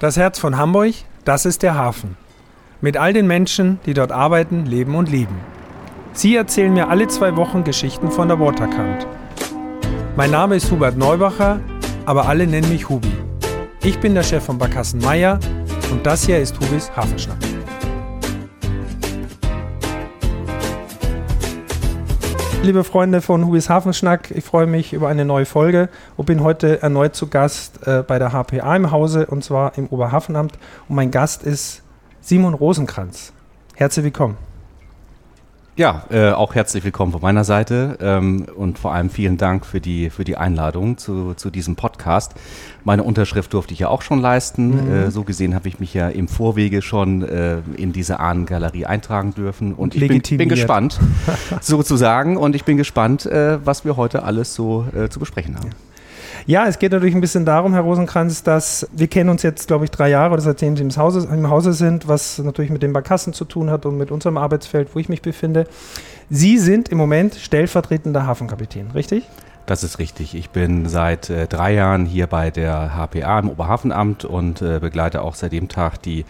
Das Herz von Hamburg, das ist der Hafen. Mit all den Menschen, die dort arbeiten, leben und lieben. Sie erzählen mir alle zwei Wochen Geschichten von der Waterkant. Mein Name ist Hubert Neubacher, aber alle nennen mich Hubi. Ich bin der Chef von Barkassen Meier und das hier ist Hubis Hafenschnack. Liebe Freunde von Hubis Hafenschnack, ich freue mich über eine neue Folge und bin heute erneut zu Gast äh, bei der HPA im Hause und zwar im Oberhafenamt. Und mein Gast ist Simon Rosenkranz. Herzlich willkommen. Ja, äh, auch herzlich willkommen von meiner Seite ähm, und vor allem vielen Dank für die, für die Einladung zu, zu diesem Podcast. Meine Unterschrift durfte ich ja auch schon leisten. Mhm. Äh, so gesehen habe ich mich ja im Vorwege schon äh, in diese Ahnengalerie eintragen dürfen und, und ich bin, bin, gespannt, sozusagen, und ich bin gespannt, äh, was wir heute alles so äh, zu besprechen haben. Ja, es geht natürlich ein bisschen darum, Herr Rosenkranz, dass wir kennen uns jetzt, glaube ich, drei Jahre oder seitdem Sie im Hause, im Hause sind, was natürlich mit den Barkassen zu tun hat und mit unserem Arbeitsfeld, wo ich mich befinde. Sie sind im Moment stellvertretender Hafenkapitän, richtig? Das ist richtig. Ich bin seit äh, drei Jahren hier bei der HPA im Oberhafenamt und äh, begleite auch seit dem Tag die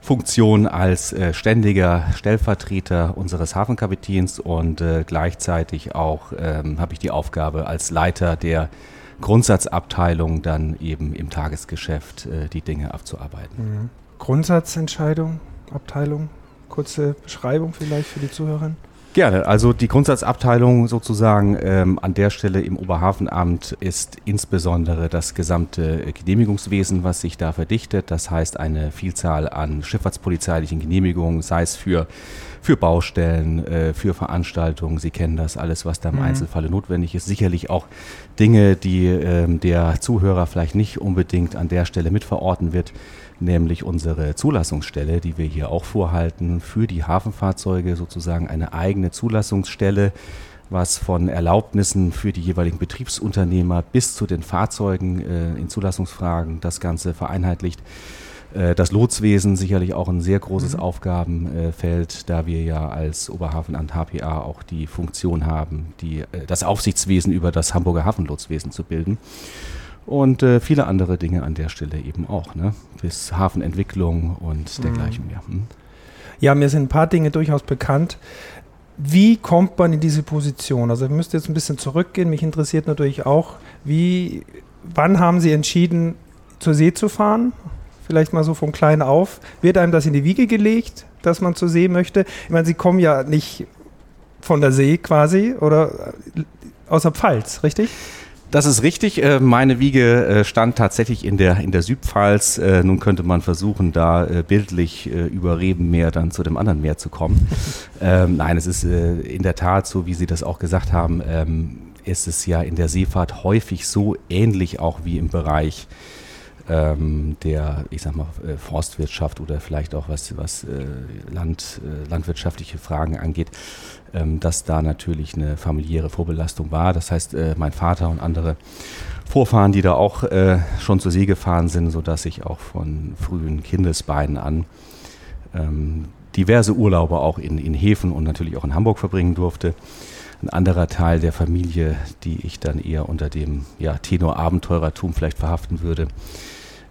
Funktion als äh, ständiger Stellvertreter unseres Hafenkapitäns und äh, gleichzeitig auch ähm, habe ich die Aufgabe als Leiter der Grundsatzabteilung dann eben im Tagesgeschäft äh, die Dinge abzuarbeiten. Mhm. Grundsatzentscheidung, Abteilung, kurze Beschreibung vielleicht für die Zuhörer? Gerne. Also die Grundsatzabteilung sozusagen ähm, an der Stelle im Oberhafenamt ist insbesondere das gesamte Genehmigungswesen, was sich da verdichtet. Das heißt eine Vielzahl an schifffahrtspolizeilichen Genehmigungen, sei es für für Baustellen, äh, für Veranstaltungen. Sie kennen das alles, was da im mhm. Einzelfall notwendig ist. Sicherlich auch Dinge, die ähm, der Zuhörer vielleicht nicht unbedingt an der Stelle mitverorten wird, nämlich unsere Zulassungsstelle, die wir hier auch vorhalten, für die Hafenfahrzeuge sozusagen eine eigene Zulassungsstelle was von Erlaubnissen für die jeweiligen Betriebsunternehmer bis zu den Fahrzeugen äh, in Zulassungsfragen das Ganze vereinheitlicht. Äh, das Lotswesen sicherlich auch ein sehr großes mhm. Aufgabenfeld, da wir ja als Oberhafenamt HPA auch die Funktion haben, die, äh, das Aufsichtswesen über das Hamburger Hafenlotswesen zu bilden. Und äh, viele andere Dinge an der Stelle eben auch, ne? bis Hafenentwicklung und mhm. dergleichen mehr. Hm? Ja, mir sind ein paar Dinge durchaus bekannt. Wie kommt man in diese Position? Also ich müsste jetzt ein bisschen zurückgehen. Mich interessiert natürlich auch, wie, wann haben Sie entschieden, zur See zu fahren? Vielleicht mal so von klein auf, wird einem das in die Wiege gelegt, dass man zur See möchte? Ich meine, Sie kommen ja nicht von der See quasi oder äh, aus der Pfalz, richtig? Das ist richtig. Äh, meine Wiege äh, stand tatsächlich in der, in der Südpfalz. Nun könnte man versuchen, da bildlich über Rebenmeer dann zu dem anderen Meer zu kommen. ähm, nein, es ist in der Tat so, wie Sie das auch gesagt haben, ähm, ist es ja in der Seefahrt häufig so ähnlich auch wie im Bereich ähm, der, ich sag mal, äh, Forstwirtschaft oder vielleicht auch was, was äh, Land, äh, landwirtschaftliche Fragen angeht, ähm, dass da natürlich eine familiäre Vorbelastung war. Das heißt, äh, mein Vater und andere Vorfahren, die da auch äh, schon zur See gefahren sind, sodass ich auch von frühen Kindesbeinen an ähm, diverse Urlaube auch in, in Häfen und natürlich auch in Hamburg verbringen durfte ein anderer Teil der Familie, die ich dann eher unter dem ja, Tenor Abenteurertum vielleicht verhaften würde,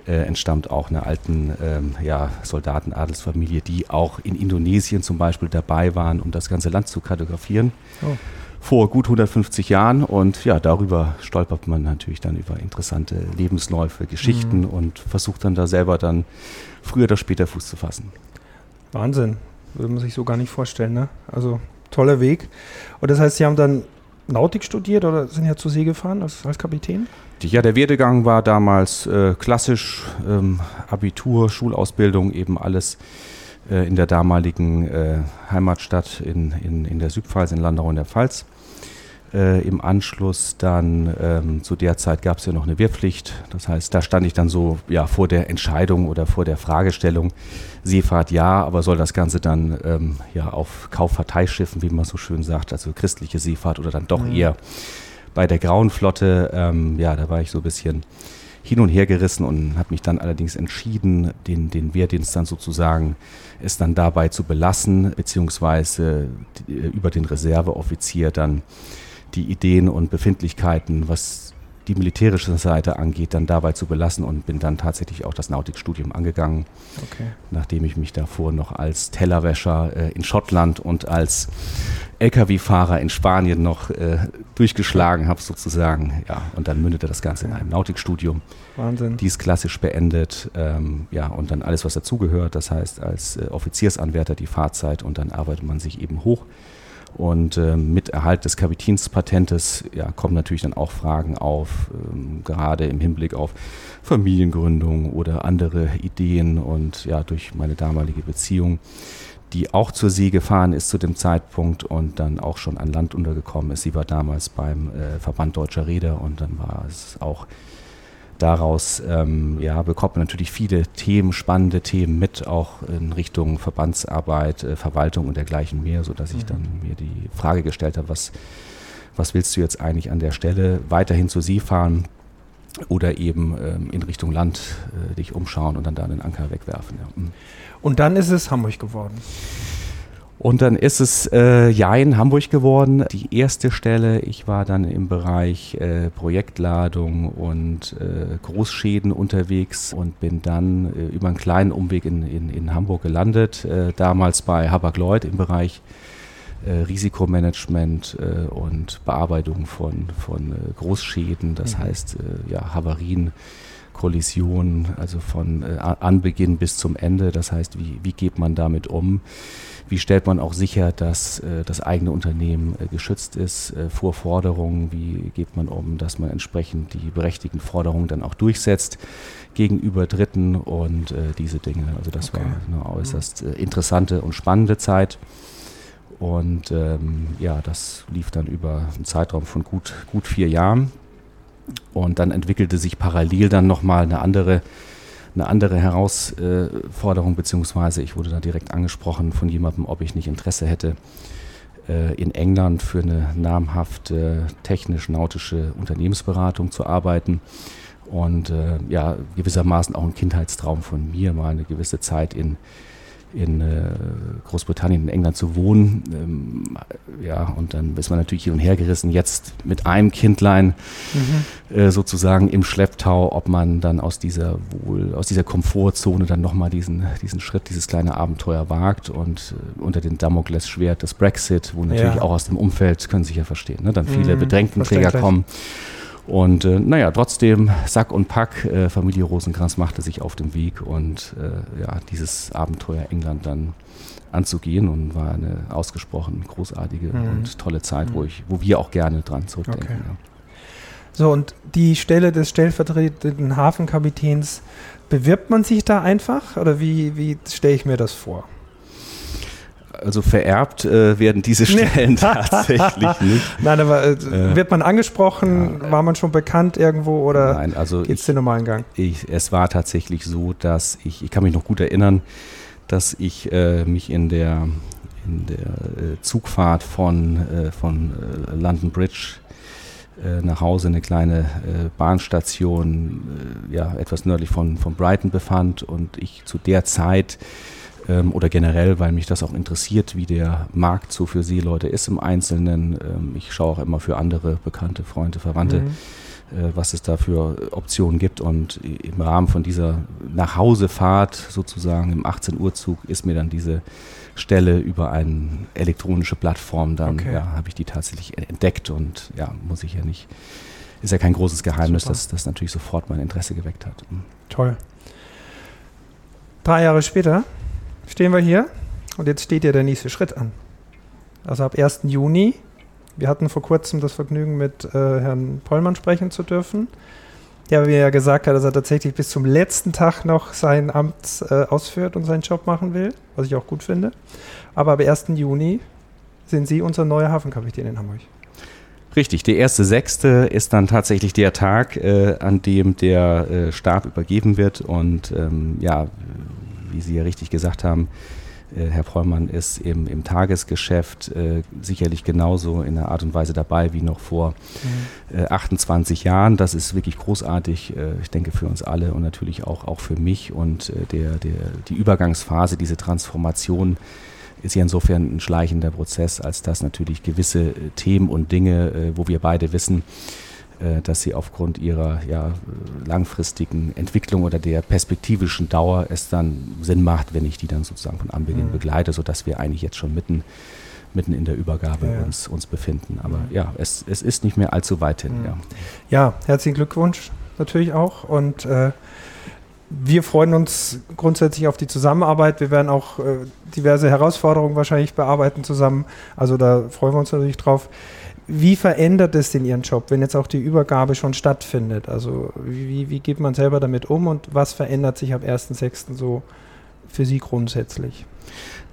äh, entstammt auch einer alten ähm, ja, Soldatenadelsfamilie, die auch in Indonesien zum Beispiel dabei waren, um das ganze Land zu kartografieren. Oh. Vor gut 150 Jahren und ja, darüber stolpert man natürlich dann über interessante Lebensläufe, Geschichten mhm. und versucht dann da selber dann früher oder später Fuß zu fassen. Wahnsinn, würde man sich so gar nicht vorstellen, ne? Also toller Weg. Und das heißt, Sie haben dann Nautik studiert oder sind ja zur See gefahren als, als Kapitän? Ja, der Werdegang war damals äh, klassisch, ähm, Abitur, Schulausbildung, eben alles äh, in der damaligen äh, Heimatstadt in, in, in der Südpfalz, in Landau in der Pfalz. Äh, Im Anschluss dann ähm, zu der Zeit gab es ja noch eine Wehrpflicht. Das heißt, da stand ich dann so ja vor der Entscheidung oder vor der Fragestellung, Seefahrt ja, aber soll das Ganze dann ähm, ja auf Kauffahrteischiffen, wie man so schön sagt, also christliche Seefahrt oder dann doch mhm. eher bei der Grauen Flotte, ähm, ja, da war ich so ein bisschen hin und her gerissen und habe mich dann allerdings entschieden, den, den Wehrdienst dann sozusagen es dann dabei zu belassen, beziehungsweise über den Reserveoffizier dann die Ideen und Befindlichkeiten, was die militärische Seite angeht, dann dabei zu belassen und bin dann tatsächlich auch das Nautikstudium angegangen, okay. nachdem ich mich davor noch als Tellerwäscher äh, in Schottland und als Lkw-Fahrer in Spanien noch äh, durchgeschlagen habe sozusagen. Ja, und dann mündete das Ganze in einem Nautikstudium. Wahnsinn. Dies klassisch beendet. Ähm, ja, und dann alles, was dazugehört. Das heißt, als äh, Offiziersanwärter die Fahrzeit und dann arbeitet man sich eben hoch und äh, mit Erhalt des Kapitänspatentes ja, kommen natürlich dann auch Fragen auf, ähm, gerade im Hinblick auf Familiengründung oder andere Ideen. Und ja, durch meine damalige Beziehung, die auch zur See gefahren ist zu dem Zeitpunkt und dann auch schon an Land untergekommen ist. Sie war damals beim äh, Verband Deutscher Räder und dann war es auch daraus ähm, ja, bekommt man natürlich viele Themen, spannende Themen mit, auch in Richtung Verbandsarbeit, äh, Verwaltung und dergleichen mehr, sodass ich mhm. dann mir die Frage gestellt habe, was, was willst du jetzt eigentlich an der Stelle weiterhin zu Sie fahren oder eben ähm, in Richtung Land äh, dich umschauen und dann da den Anker wegwerfen. Ja. Mhm. Und dann ist es Hamburg geworden. Und dann ist es äh, ja in Hamburg geworden, die erste Stelle. Ich war dann im Bereich äh, Projektladung und äh, Großschäden unterwegs und bin dann äh, über einen kleinen Umweg in, in, in Hamburg gelandet. Äh, damals bei Habak-Lloyd im Bereich äh, Risikomanagement und Bearbeitung von, von Großschäden, das mhm. heißt ja, Havarien. Kollisionen, also von Anbeginn bis zum Ende. Das heißt, wie, wie geht man damit um? Wie stellt man auch sicher, dass äh, das eigene Unternehmen äh, geschützt ist äh, vor Forderungen? Wie geht man um, dass man entsprechend die berechtigten Forderungen dann auch durchsetzt gegenüber Dritten und äh, diese Dinge? Also das okay. war eine äußerst äh, interessante und spannende Zeit. Und ähm, ja, das lief dann über einen Zeitraum von gut, gut vier Jahren. Und dann entwickelte sich parallel dann nochmal eine andere eine andere Herausforderung, beziehungsweise ich wurde da direkt angesprochen von jemandem, ob ich nicht Interesse hätte, äh, in England für eine namhafte technisch-nautische Unternehmensberatung zu arbeiten. Und äh, ja, gewissermaßen auch ein Kindheitstraum von mir, mal eine gewisse Zeit in in äh, Großbritannien, in England zu wohnen. Ähm, ja, und dann ist man natürlich hin und her gerissen, jetzt mit einem Kindlein mhm. äh, sozusagen im Schlepptau, ob man dann aus dieser wohl, aus dieser Komfortzone dann nochmal diesen, diesen Schritt, dieses kleine Abenteuer wagt und äh, unter den Damoklesschwert des Brexit, wo natürlich ja. auch aus dem Umfeld, können Sie sich ja verstehen, ne, dann viele mhm, Bedrängtenträger kommen. Und äh, naja, trotzdem Sack und Pack, äh, Familie Rosenkranz machte sich auf den Weg und äh, ja, dieses Abenteuer England dann anzugehen und war eine ausgesprochen großartige mhm. und tolle Zeit, mhm. wo ich, wo wir auch gerne dran zurückdenken. Okay. Ja. So, und die Stelle des stellvertretenden Hafenkapitäns, bewirbt man sich da einfach oder wie, wie stelle ich mir das vor? Also vererbt äh, werden diese Stellen tatsächlich nicht. Nein, aber äh, wird man angesprochen? Ja, war man schon bekannt irgendwo oder nein, also geht es den normalen Gang? Ich, es war tatsächlich so, dass ich, ich kann mich noch gut erinnern, dass ich äh, mich in der, in der äh, Zugfahrt von, äh, von London Bridge nach Hause eine kleine Bahnstation, ja, etwas nördlich von, von Brighton befand und ich zu der Zeit ähm, oder generell, weil mich das auch interessiert, wie der Markt so für Seeleute ist im Einzelnen. Ähm, ich schaue auch immer für andere Bekannte, Freunde, Verwandte. Mhm äh, was es da für Optionen gibt. Und im Rahmen von dieser Nachhausefahrt sozusagen im 18 Uhr Zug ist mir dann diese Stelle über eine elektronische Plattform dann, okay. ja, habe ich die tatsächlich entdeckt und ja, muss ich ja nicht, ist ja kein großes Geheimnis, Super. dass das natürlich sofort mein Interesse geweckt hat. Mhm. Toll. Drei Jahre später stehen wir hier und jetzt steht ja der nächste Schritt an. Also ab 1. Juni. Wir hatten vor kurzem das Vergnügen, mit äh, Herrn Pollmann sprechen zu dürfen, der mir ja gesagt hat, dass er tatsächlich bis zum letzten Tag noch sein Amt äh, ausführt und seinen Job machen will, was ich auch gut finde. Aber ab 1. Juni sind Sie unser neuer Hafenkapitän in Hamburg. Richtig, der erste Sechste ist dann tatsächlich der Tag, äh, an dem der äh, Stab übergeben wird. Und ähm, ja, wie Sie ja richtig gesagt haben, äh, Herr Pollmann ist im, im Tagesgeschäft äh, sicherlich genauso in der Art und Weise dabei wie noch vor mhm. äh, 28 Jahren. Das ist wirklich großartig, äh, ich denke für uns alle und natürlich auch, auch für mich. Und äh, der, der, die Übergangsphase, diese Transformation ist ja insofern ein schleichender Prozess, als dass natürlich gewisse äh, Themen und Dinge, wo wir beide wissen, dass sie aufgrund ihrer ja, langfristigen Entwicklung oder der perspektivischen Dauer es dann Sinn macht, wenn ich die dann sozusagen von Anbeginn mhm. begleite, sodass wir eigentlich jetzt schon mitten mitten in der Übergabe ja, ja. Uns, uns befinden. Aber mhm. ja, es, es ist nicht mehr allzu weit hin. Mhm. Ja. ja, herzlichen Glückwunsch natürlich auch. Und äh, wir freuen uns grundsätzlich auf die Zusammenarbeit. Wir werden auch äh, diverse Herausforderungen wahrscheinlich bearbeiten zusammen. Also da freuen wir uns natürlich drauf. Wie verändert es denn Ihren Job, wenn jetzt auch die Übergabe schon stattfindet? Also wie, wie geht man selber damit um und was verändert sich ab 1.6. so für Sie grundsätzlich?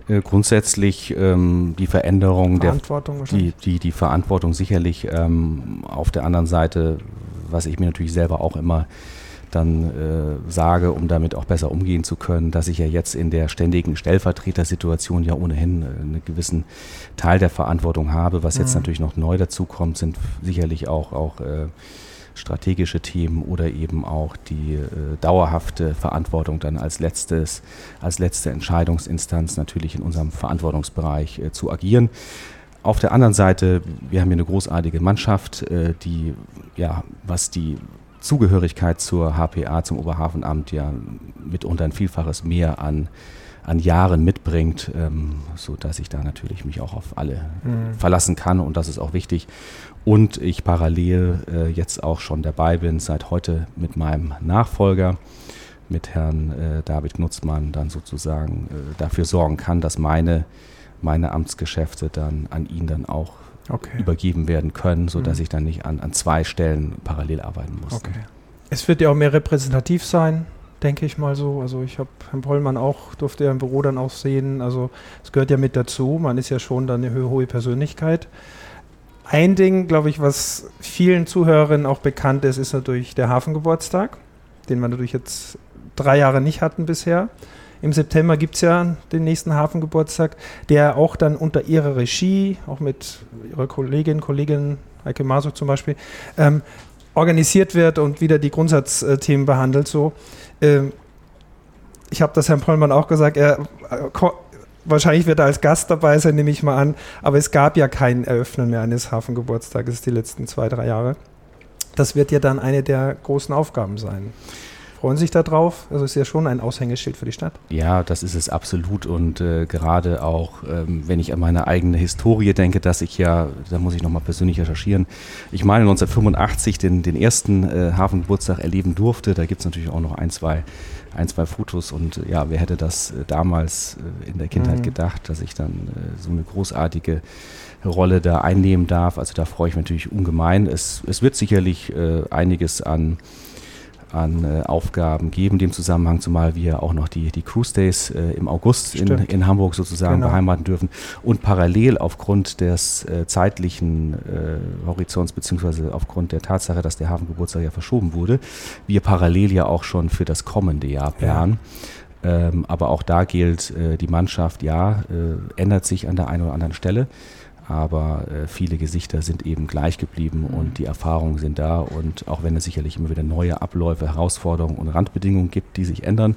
Äh, grundsätzlich ähm, die Veränderung der die, die, die Verantwortung sicherlich ähm, auf der anderen Seite, was ich mir natürlich selber auch immer dann äh, sage, um damit auch besser umgehen zu können, dass ich ja jetzt in der ständigen Stellvertretersituation ja ohnehin äh, einen gewissen Teil der Verantwortung habe. Was jetzt mhm. natürlich noch neu dazu kommt, sind sicherlich auch, auch äh, strategische Themen oder eben auch die äh, dauerhafte Verantwortung dann als letztes, als letzte Entscheidungsinstanz natürlich in unserem Verantwortungsbereich äh, zu agieren. Auf der anderen Seite, wir haben hier eine großartige Mannschaft, äh, die, ja, was die Zugehörigkeit zur HPA, zum Oberhafenamt, ja mitunter ein Vielfaches mehr an, an Jahren mitbringt, ähm, sodass ich da natürlich mich auch auf alle mhm. verlassen kann und das ist auch wichtig. Und ich parallel äh, jetzt auch schon dabei bin, seit heute mit meinem Nachfolger, mit Herrn äh, David Knutzmann, dann sozusagen äh, dafür sorgen kann, dass meine, meine Amtsgeschäfte dann an ihn dann auch okay. übergeben werden können, sodass mhm. ich dann nicht an, an zwei Stellen parallel arbeiten muss. Okay. Es wird ja auch mehr repräsentativ sein, denke ich mal so. Also ich habe Herrn Pollmann auch, durfte er im Büro dann auch sehen. Also es gehört ja mit dazu. Man ist ja schon dann eine hohe Persönlichkeit. Ein Ding, glaube ich, was vielen Zuhörerinnen auch bekannt ist, ist natürlich der Hafengeburtstag, den wir natürlich jetzt drei Jahre nicht hatten bisher. Im September gibt es ja den nächsten Hafengeburtstag, der auch dann unter ihrer Regie, auch mit ihrer Kollegin, Kollegin Heike Masuk zum Beispiel, ähm, organisiert wird und wieder die Grundsatzthemen behandelt. So. Ähm, ich habe das Herrn Pollmann auch gesagt, er, äh, wahrscheinlich wird er als Gast dabei sein, nehme ich mal an, aber es gab ja kein Eröffnen mehr eines Hafengeburtstages die letzten zwei, drei Jahre. Das wird ja dann eine der großen Aufgaben sein freuen sich darauf. Also ist ja schon ein Aushängeschild für die Stadt. Ja, das ist es absolut. Und äh, gerade auch, ähm, wenn ich an meine eigene Historie denke, dass ich ja, da muss ich nochmal persönlich recherchieren, ich meine 1985 den, den ersten äh, Hafengeburtstag erleben durfte. Da gibt es natürlich auch noch ein, zwei ein, zwei Fotos und äh, ja, wer hätte das äh, damals äh, in der Kindheit mhm. gedacht, dass ich dann so eine großartige Rolle da einnehmen darf. Also da freue ich mich natürlich ungemein. Es, es wird sicherlich äh, einiges an an äh, Aufgaben geben, dem Zusammenhang, zumal wir auch noch die, die Cruise Days äh, im August in, in, Hamburg sozusagen genau. beheimaten dürfen und parallel aufgrund des äh, zeitlichen äh, Horizonts beziehungsweise aufgrund der Tatsache, dass der Hafengeburtstag ja verschoben wurde, wir parallel ja auch schon für das kommende Jahr planen. Ja. Ähm, aber auch da gilt, äh, die Mannschaft, ja, äh, ändert sich an der einen oder anderen Stelle aber äh, viele Gesichter sind eben gleich geblieben mhm. und die Erfahrungen sind da und auch wenn es sicherlich immer wieder neue Abläufe, Herausforderungen und Randbedingungen gibt, die sich ändern,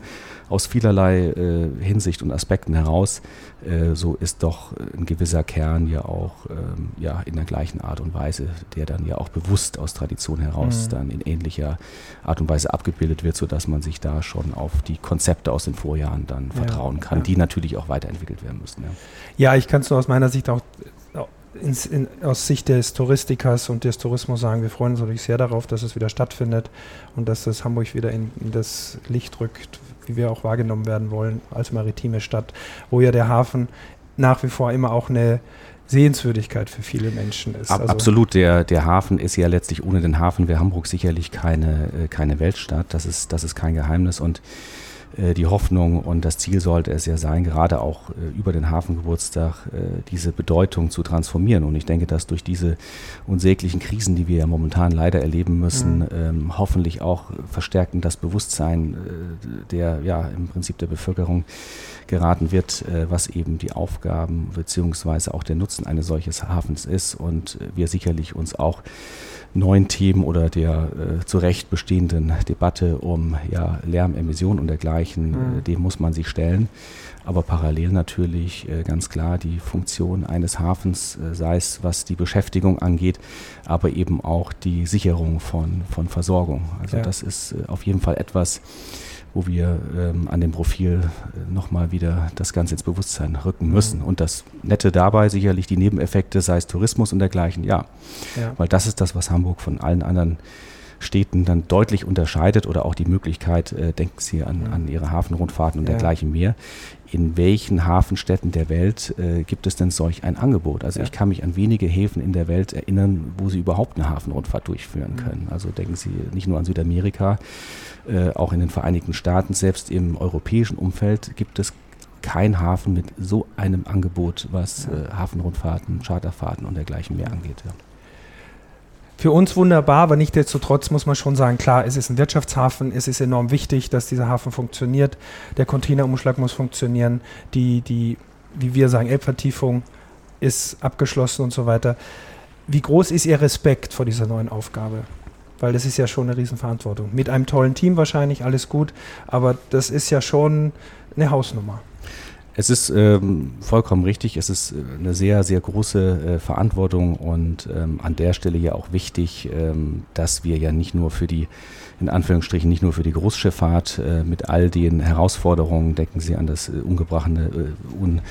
aus vielerlei äh, Hinsicht und Aspekten heraus, äh, so ist doch ein gewisser Kern ja auch ähm, ja, in der gleichen Art und Weise, der dann ja auch bewusst aus Tradition heraus mhm. dann in ähnlicher Art und Weise abgebildet wird, sodass man sich da schon auf die Konzepte aus den Vorjahren dann ja, vertrauen kann, ja. die natürlich auch weiterentwickelt werden müssen. Ja, ja ich kann es nur aus meiner Sicht auch ins, in, aus Sicht des Touristikers und des Tourismus sagen, wir freuen uns natürlich sehr darauf, dass es wieder stattfindet und dass das Hamburg wieder in, in, das Licht rückt, wie wir auch wahrgenommen werden wollen als maritime Stadt, wo ja der Hafen nach wie vor immer auch eine Sehenswürdigkeit für viele Menschen ist. Also absolut, der, der Hafen ist ja letztlich ohne den Hafen wäre Hamburg sicherlich keine, äh, keine Weltstadt, das ist, das ist kein Geheimnis. Und die Hoffnung und das Ziel sollte es ja sein, gerade auch äh, über den Hafengeburtstag äh, diese Bedeutung zu transformieren. Und ich denke, dass durch diese unsäglichen Krisen, die wir ja momentan leider erleben müssen, mhm. ähm, hoffentlich auch verstärken das Bewusstsein der, ja, im Prinzip der Bevölkerung geraten wird, was eben die Aufgaben beziehungsweise auch der Nutzen eines solches Hafens ist und wir sicherlich uns auch neuen Themen oder der äh, zu Recht bestehenden Debatte um ja, Lärm, Emissionen und dergleichen, mhm. äh, dem muss man sich stellen. Aber parallel natürlich äh, ganz klar die Funktion eines Hafens, äh, sei es was die Beschäftigung angeht, aber eben auch die Sicherung von, von Versorgung. Also ja. das ist äh, auf jeden Fall etwas, wo wir ähm, an dem Profil äh, nochmal wieder das Ganze ins Bewusstsein rücken mhm. müssen. Und das Nette dabei sicherlich die Nebeneffekte, sei es Tourismus und dergleichen, ja. ja. Weil das ist das, was Hamburg von allen anderen Städten dann deutlich unterscheidet oder auch die Möglichkeit, äh, denken Sie an, an Ihre Hafenrundfahrten und ja. dergleichen mehr. In welchen Hafenstädten der Welt äh, gibt es denn solch ein Angebot? Also ja. ich kann mich an wenige Häfen in der Welt erinnern, wo Sie überhaupt eine Hafenrundfahrt durchführen können. Also denken Sie nicht nur an Südamerika, äh, auch in den Vereinigten Staaten, selbst im europäischen Umfeld gibt es kein Hafen mit so einem Angebot, was äh, Hafenrundfahrten, Charterfahrten und dergleichen mehr angeht. Ja. Für uns wunderbar, aber nichtsdestotrotz muss man schon sagen, klar, es ist ein Wirtschaftshafen, es ist enorm wichtig, dass dieser Hafen funktioniert, der Containerumschlag muss funktionieren, die, die wie wir sagen, Elbvertiefung ist abgeschlossen und so weiter. Wie groß ist Ihr Respekt vor dieser neuen Aufgabe? weil das ist ja schon eine Riesenverantwortung. Mit einem tollen Team wahrscheinlich, alles gut, aber das ist ja schon eine Hausnummer. Es ist ähm, vollkommen richtig. Es ist äh, eine sehr, sehr große äh, Verantwortung und ähm, an der Stelle ja auch wichtig, ähm, dass wir ja nicht nur für die in Anführungsstrichen nicht nur für die Großschifffahrt äh, mit all den Herausforderungen, denken Sie an das äh, ungebrochene, äh, un,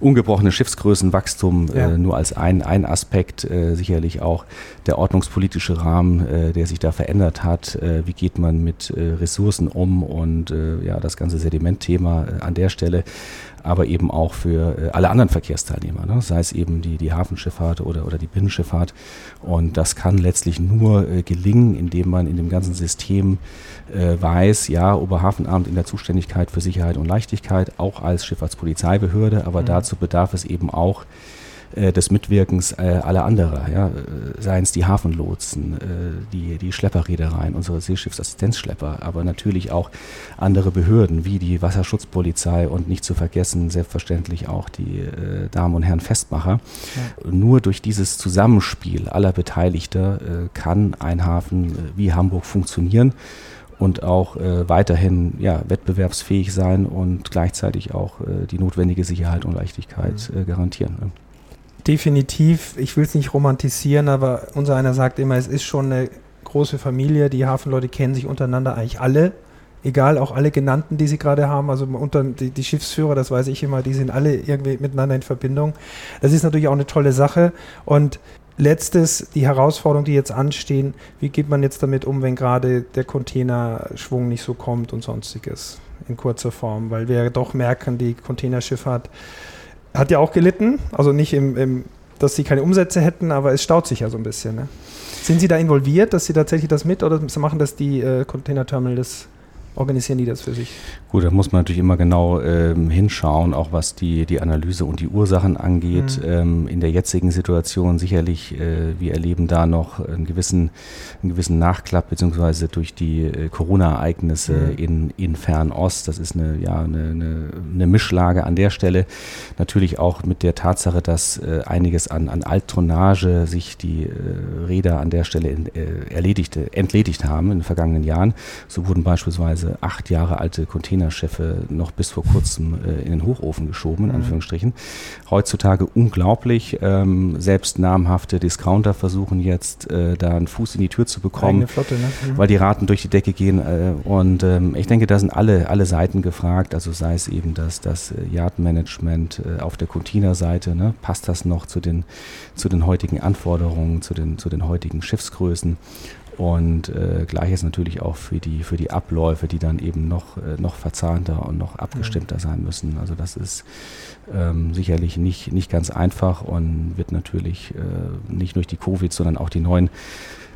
ungebrochene Schiffsgrößenwachstum, äh, ja. nur als ein, ein Aspekt, sicherlich auch der ordnungspolitische Rahmen, der sich da verändert hat. wie geht man mit Ressourcen um und ja, das ganze Sedimentthema an der Stelle aber eben auch für äh, alle anderen Verkehrsteilnehmer, ne? sei es eben die, die Hafenschifffahrt oder, oder die Binnenschifffahrt. Und das kann letztlich nur äh, gelingen, indem man in dem ganzen System äh, weiß, ja, Oberhafenamt in der Zuständigkeit für Sicherheit und Leichtigkeit, auch als Schifffahrtspolizeibehörde, aber mhm. dazu bedarf es eben auch äh, des Mitwirkens äh, aller anderer, ja, äh, seien es die Hafenlotsen, äh, die, die Schlepperreedereien, unsere Seeschiffsassistenzschlepper, aber natürlich auch andere Behörden wie die Wasserschutzpolizei und nicht zu vergessen selbstverständlich auch die Damen und Herren Festmacher. Ja. Nur durch dieses Zusammenspiel aller Beteiligter kann ein Hafen wie Hamburg funktionieren und auch äh, weiterhin ja, wettbewerbsfähig sein und gleichzeitig auch äh, die notwendige Sicherheit und Leichtigkeit mhm. äh, garantieren. Definitiv, ich will es nicht romantisieren, aber unser einer sagt immer, es ist schon eine große Familie. Die Hafenleute kennen sich untereinander eigentlich alle. Egal, auch alle genannten, die sie gerade haben, also unter die, die, Schiffsführer, das weiß ich immer, die sind alle irgendwie miteinander in Verbindung. Das ist natürlich auch eine tolle Sache. Und letztes, die Herausforderungen, die jetzt anstehen, wie geht man jetzt damit um, wenn gerade der Containerschwung nicht so kommt und sonstiges in kurzer Form, weil wir doch merken, die Containerschifffahrt hat ja auch gelitten, also nicht im, im, dass sie keine Umsätze hätten, aber es staut sich ja so ein bisschen. Ne? Sind Sie da involviert, dass Sie tatsächlich das mit oder machen das die äh, Container Terminals organisieren die das für sich? Gut, da muss man natürlich immer genau ähm, hinschauen, auch was die, die Analyse und die Ursachen angeht. Mhm. Ähm, in der jetzigen Situation sicherlich, äh, wir erleben da noch einen gewissen, einen gewissen Nachklapp, beziehungsweise durch die äh, Corona-Ereignisse mhm. in, in Fernost. Das ist eine, ja, eine, eine, eine, Mischlage an der Stelle. Natürlich auch mit der Tatsache, dass äh, einiges an, an Alttonnage sich die äh, Räder an der Stelle in, äh, erledigte, entledigt haben in den vergangenen Jahren. So wurden beispielsweise teilweise acht Jahre alte Containerschiffe noch bis vor kurzem äh, in den Hochofen geschoben, in mhm. Anführungsstrichen. Heutzutage unglaublich. Ähm, selbst namhafte Discounter versuchen jetzt, äh, da einen Fuß in die Tür zu bekommen, Flotte, ne? mhm. weil die Raten durch die Decke gehen. Äh, und ähm, ich denke, da sind alle, alle Seiten gefragt. Also sei es eben das, das äh, Yardmanagement äh, auf der Containerseite. Ne? Passt das noch zu den, zu den heutigen Anforderungen, zu den, zu den heutigen Schiffsgrößen? Und äh, gleiches natürlich auch für die, für die Abläufe, die dann eben noch, äh, noch verzahnter und noch abgestimmter sein müssen. Also das ist ähm, sicherlich nicht, nicht ganz einfach und wird natürlich äh, nicht durch die Covid, sondern auch die neuen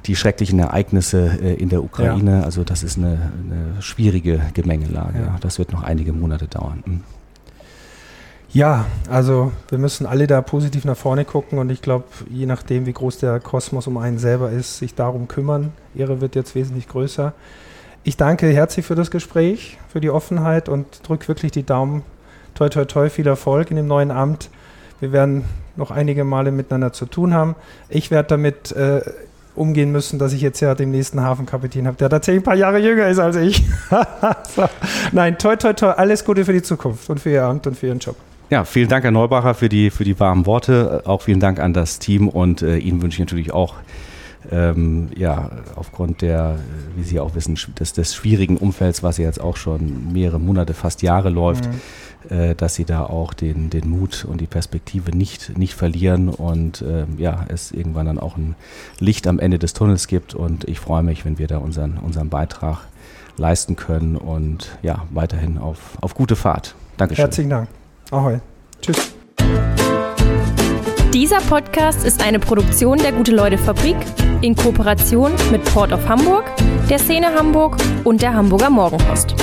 die schrecklichen Ereignisse äh, in der Ukraine. Ja. Also das ist eine, eine schwierige Gemengelage. Ja. Das wird noch einige Monate dauern. Ja, also wir müssen alle da positiv nach vorne gucken und ich glaube, je nachdem, wie groß der Kosmos um einen selber ist, sich darum kümmern. Ihre wird jetzt wesentlich größer. Ich danke herzlich für das Gespräch, für die Offenheit und drücke wirklich die Daumen. Toi, toi, toi, viel Erfolg in dem neuen Amt. Wir werden noch einige Male miteinander zu tun haben. Ich werde damit äh, umgehen müssen, dass ich jetzt ja den nächsten Hafenkapitän habe, der tatsächlich ein paar Jahre jünger ist als ich. so. Nein, toi, toi, toi, alles Gute für die Zukunft und für Ihr Amt und für Ihren Job. Ja, vielen Dank, Herr Neubacher, für die, für die warmen Worte. Auch vielen Dank an das Team und äh, Ihnen wünsche ich natürlich auch ähm, ja, aufgrund der, wie Sie auch wissen, des, des schwierigen Umfelds, was ja jetzt auch schon mehrere Monate, fast Jahre läuft, mhm. äh, dass Sie da auch den, den Mut und die Perspektive nicht, nicht verlieren und äh, ja, es irgendwann dann auch ein Licht am Ende des Tunnels gibt. Und ich freue mich, wenn wir da unseren, unseren Beitrag leisten können und ja, weiterhin auf, auf gute Fahrt. Dankeschön. Herzlichen Dank. Ahoi. Tschüss. Dieser Podcast ist eine Produktion der Gute-Leute-Fabrik in Kooperation mit Port of Hamburg, der Szene Hamburg und der Hamburger Morgenpost.